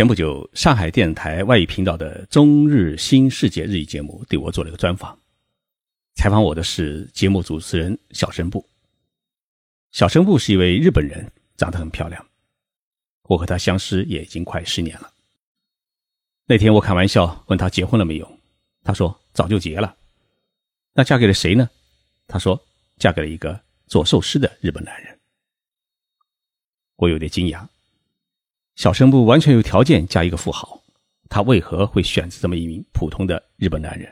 前不久，上海电视台外语频道的《中日新世界》日语节目对我做了一个专访。采访我的是节目主持人小声部。小声部是一位日本人，长得很漂亮。我和他相识也已经快十年了。那天我开玩笑问他结婚了没有，他说早就结了。那嫁给了谁呢？他说嫁给了一个做寿司的日本男人。我有点惊讶。小声部完全有条件嫁一个富豪，他为何会选择这么一名普通的日本男人？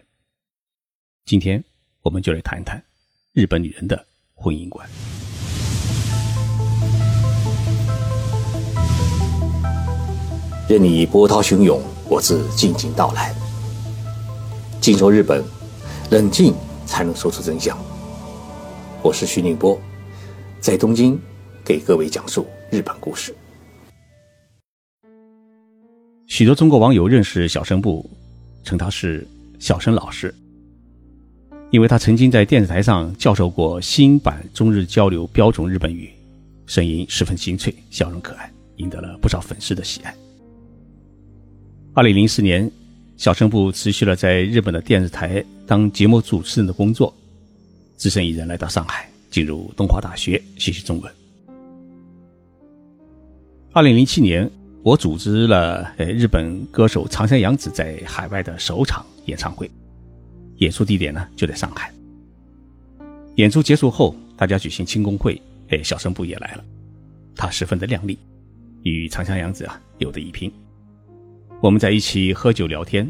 今天我们就来谈谈日本女人的婚姻观。任你波涛汹涌，我自静静到来。静说日本，冷静才能说出真相。我是徐宁波，在东京给各位讲述日本故事。许多中国网友认识小声部，称他是小声老师，因为他曾经在电视台上教授过新版中日交流标准日本语，声音十分清脆，笑容可爱，赢得了不少粉丝的喜爱。二零零四年，小声部辞去了在日本的电视台当节目主持人的工作，只身一人来到上海，进入东华大学学习中文。二零零七年。我组织了呃日本歌手长山洋子在海外的首场演唱会，演出地点呢就在上海。演出结束后，大家举行庆功会，哎，小生部也来了，他十分的靓丽，与长山洋子啊有的一拼。我们在一起喝酒聊天，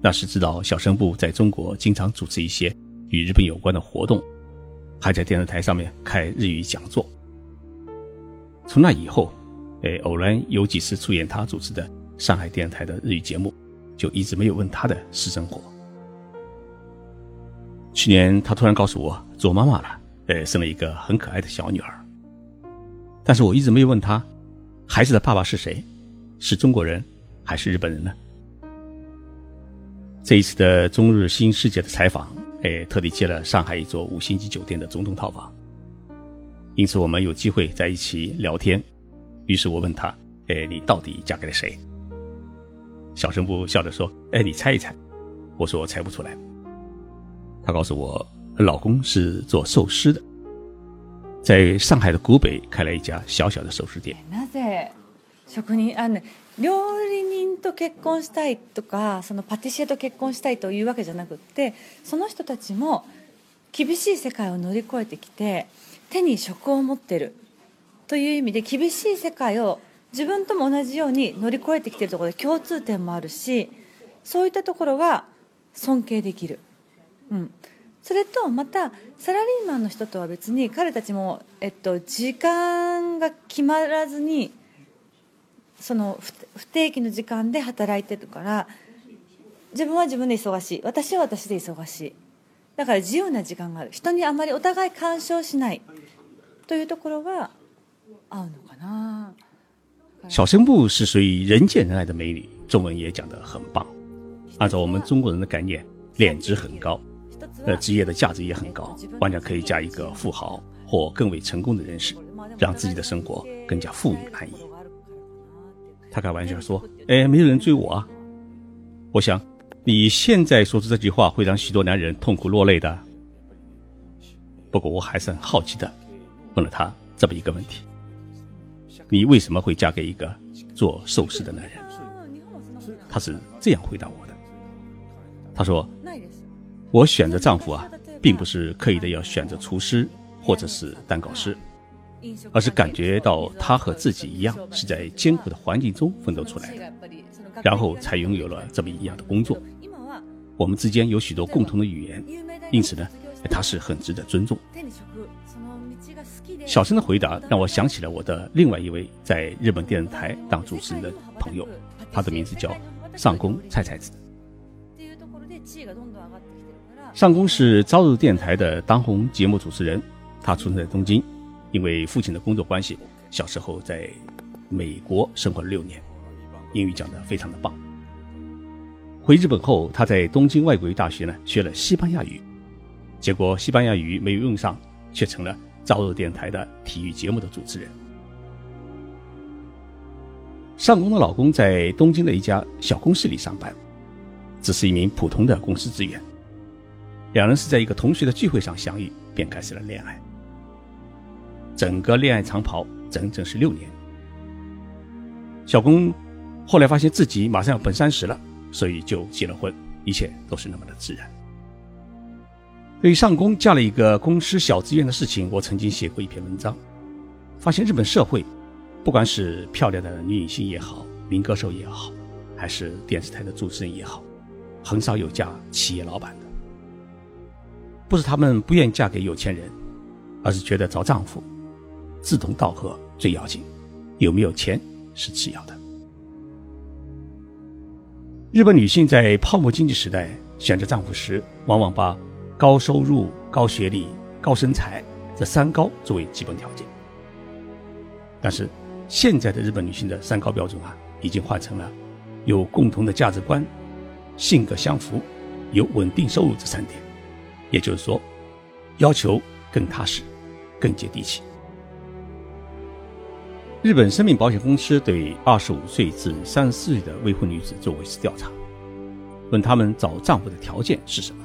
那时知道小生部在中国经常组织一些与日本有关的活动，还在电视台上面开日语讲座。从那以后。哎，偶然有几次出演他主持的上海电视台的日语节目，就一直没有问他的私生活。去年他突然告诉我做妈妈了，呃，生了一个很可爱的小女儿。但是我一直没有问他，孩子的爸爸是谁，是中国人还是日本人呢？这一次的中日新世界的采访，哎，特地接了上海一座五星级酒店的总统套房，因此我们有机会在一起聊天。于是我问他：“哎，你到底嫁给了谁？”小生部笑着说：“哎，你猜一猜。”我说：“我猜不出来。”他告诉我，老公是做寿司的，在上海的古北开了一家小小的寿司店。なぜ職人あの料理人と結婚したいとか、そのパティシエと結婚したいというわけじゃなくて、その人たちも厳しい世界を乗り越えてきて、手に職を持ってる。 という意味で厳しい世界を自分とも同じように乗り越えてきているところで共通点もあるしそういったところが尊敬できる、うん、それとまたサラリーマンの人とは別に彼たちも、えっと、時間が決まらずにその不定期の時間で働いてるから自分は自分で忙しい。私は私で忙しい。だから自由な時間がある。人にあまりお互い干渉しない。というところは小生部是属于人见人爱的美女，中文也讲得很棒。按照我们中国人的概念，脸值很高，呃，职业的价值也很高，完全可以嫁一个富豪或更为成功的人士，让自己的生活更加富裕安逸。他开玩笑说：“哎，没有人追我啊！”我想，你现在说出这句话会让许多男人痛苦落泪的。不过我还是很好奇的，问了他这么一个问题。你为什么会嫁给一个做寿司的男人？他是这样回答我的。他说：“我选择丈夫啊，并不是刻意的要选择厨师或者是蛋糕师，而是感觉到他和自己一样是在艰苦的环境中奋斗出来的，然后才拥有了这么一样的工作。我们之间有许多共同的语言，因此呢，他是很值得尊重。”小生的回答让我想起了我的另外一位在日本电视台当主持人的朋友，他的名字叫上宫菜菜子。上宫是朝日电台的当红节目主持人，他出生在东京，因为父亲的工作关系，小时候在美国生活了六年，英语讲得非常的棒。回日本后，他在东京外国语大学呢学了西班牙语，结果西班牙语没有用上，却成了。朝日电台的体育节目的主持人，上宫的老公在东京的一家小公司里上班，只是一名普通的公司职员。两人是在一个同学的聚会上相遇，便开始了恋爱。整个恋爱长跑整整是六年。小宫后来发现自己马上要奔三十了，所以就结了婚，一切都是那么的自然。对于上宫嫁了一个公司小职员的事情，我曾经写过一篇文章，发现日本社会。不管是漂亮的女影星也好，民歌手也好，还是电视台的主持人也好，很少有嫁企业老板的。不是他们不愿嫁给有钱人，而是觉得找丈夫志同道合最要紧，有没有钱是次要的。日本女性在泡沫经济时代选择丈夫时，往往把高收入、高学历、高身材这三高作为基本条件，但是。现在的日本女性的三高标准啊，已经换成了有共同的价值观、性格相符、有稳定收入这三点。也就是说，要求更踏实、更接地气。日本生命保险公司对二十五岁至三十四岁的未婚女子做过一次调查，问他们找丈夫的条件是什么。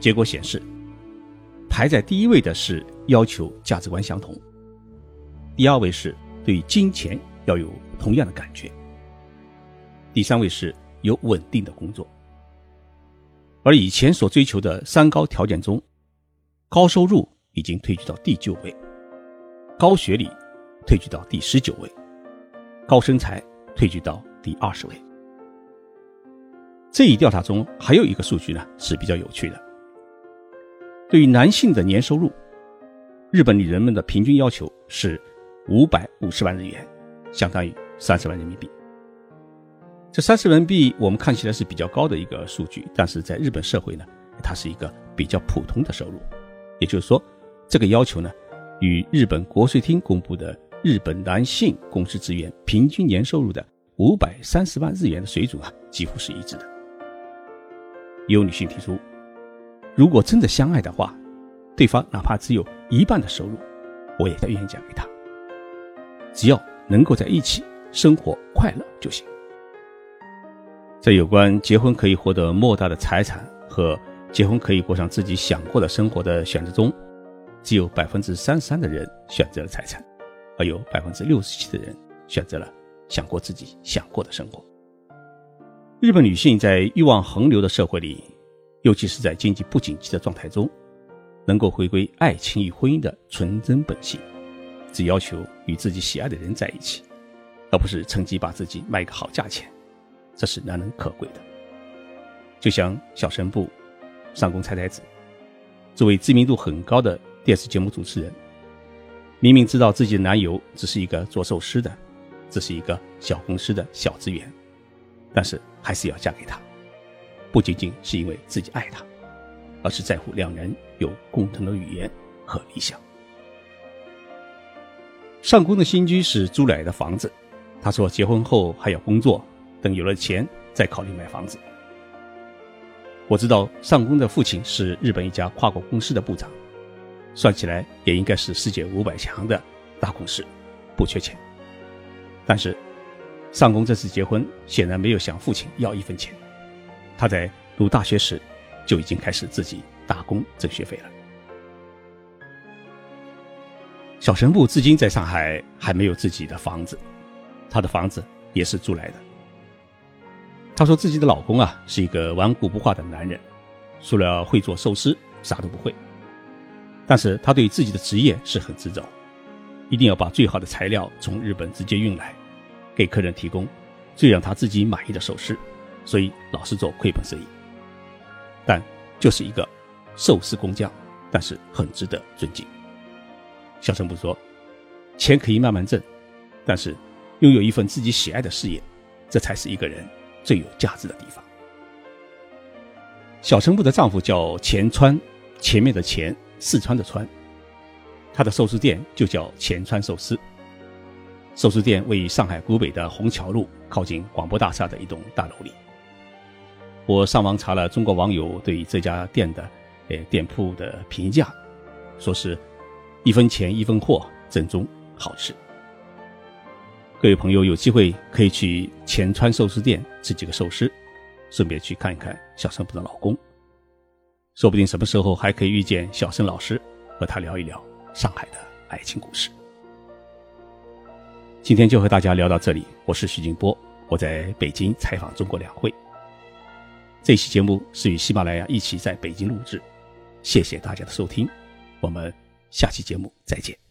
结果显示，排在第一位的是要求价值观相同。第二位是对金钱要有同样的感觉，第三位是有稳定的工作。而以前所追求的三高条件中，高收入已经退居到第九位，高学历退居到第十九位，高身材退居到第二十位。这一调查中还有一个数据呢是比较有趣的，对于男性的年收入，日本女人们的平均要求是。五百五十万日元，相当于三十万人民币。这三十万人民币我们看起来是比较高的一个数据，但是在日本社会呢，它是一个比较普通的收入。也就是说，这个要求呢，与日本国税厅公布的日本男性公司职员平均年收入的五百三十万日元的水准啊，几乎是一致的。有女性提出，如果真的相爱的话，对方哪怕只有一半的收入，我也愿意嫁给他。只要能够在一起生活快乐就行。在有关结婚可以获得莫大的财产和结婚可以过上自己想过的生活的选择中，只有百分之三十三的人选择了财产，而有百分之六十七的人选择了想过自己想过的生活。日本女性在欲望横流的社会里，尤其是在经济不景气的状态中，能够回归爱情与婚姻的纯真本性。只要求与自己喜爱的人在一起，而不是趁机把自己卖个好价钱，这是难能可贵的。就像小神部上宫菜菜子，作为知名度很高的电视节目主持人，明明知道自己的男友只是一个做寿司的，只是一个小公司的小职员，但是还是要嫁给他，不仅仅是因为自己爱他，而是在乎两人有共同的语言和理想。上宫的新居是租来的房子，他说结婚后还要工作，等有了钱再考虑买房子。我知道上宫的父亲是日本一家跨国公司的部长，算起来也应该是世界五百强的大公司，不缺钱。但是上宫这次结婚显然没有向父亲要一分钱，他在读大学时就已经开始自己打工挣学费了。小神部至今在上海还没有自己的房子，他的房子也是租来的。他说自己的老公啊是一个顽固不化的男人，除了会做寿司啥都不会。但是他对自己的职业是很执着，一定要把最好的材料从日本直接运来，给客人提供最让他自己满意的寿司，所以老是做亏本生意。但就是一个寿司工匠，但是很值得尊敬。小陈不说，钱可以慢慢挣，但是拥有一份自己喜爱的事业，这才是一个人最有价值的地方。小陈部的丈夫叫钱川，前面的钱，四川的川，他的寿司店就叫钱川寿司。寿司店位于上海古北的虹桥路，靠近广播大厦的一栋大楼里。我上网查了中国网友对这家店的，呃，店铺的评价，说是。一分钱一分货，正宗好吃。各位朋友有机会可以去前川寿司店吃几个寿司，顺便去看一看小生的老公，说不定什么时候还可以遇见小生老师，和他聊一聊上海的爱情故事。今天就和大家聊到这里，我是徐静波，我在北京采访中国两会。这期节目是与喜马拉雅一起在北京录制，谢谢大家的收听，我们下期节目再见。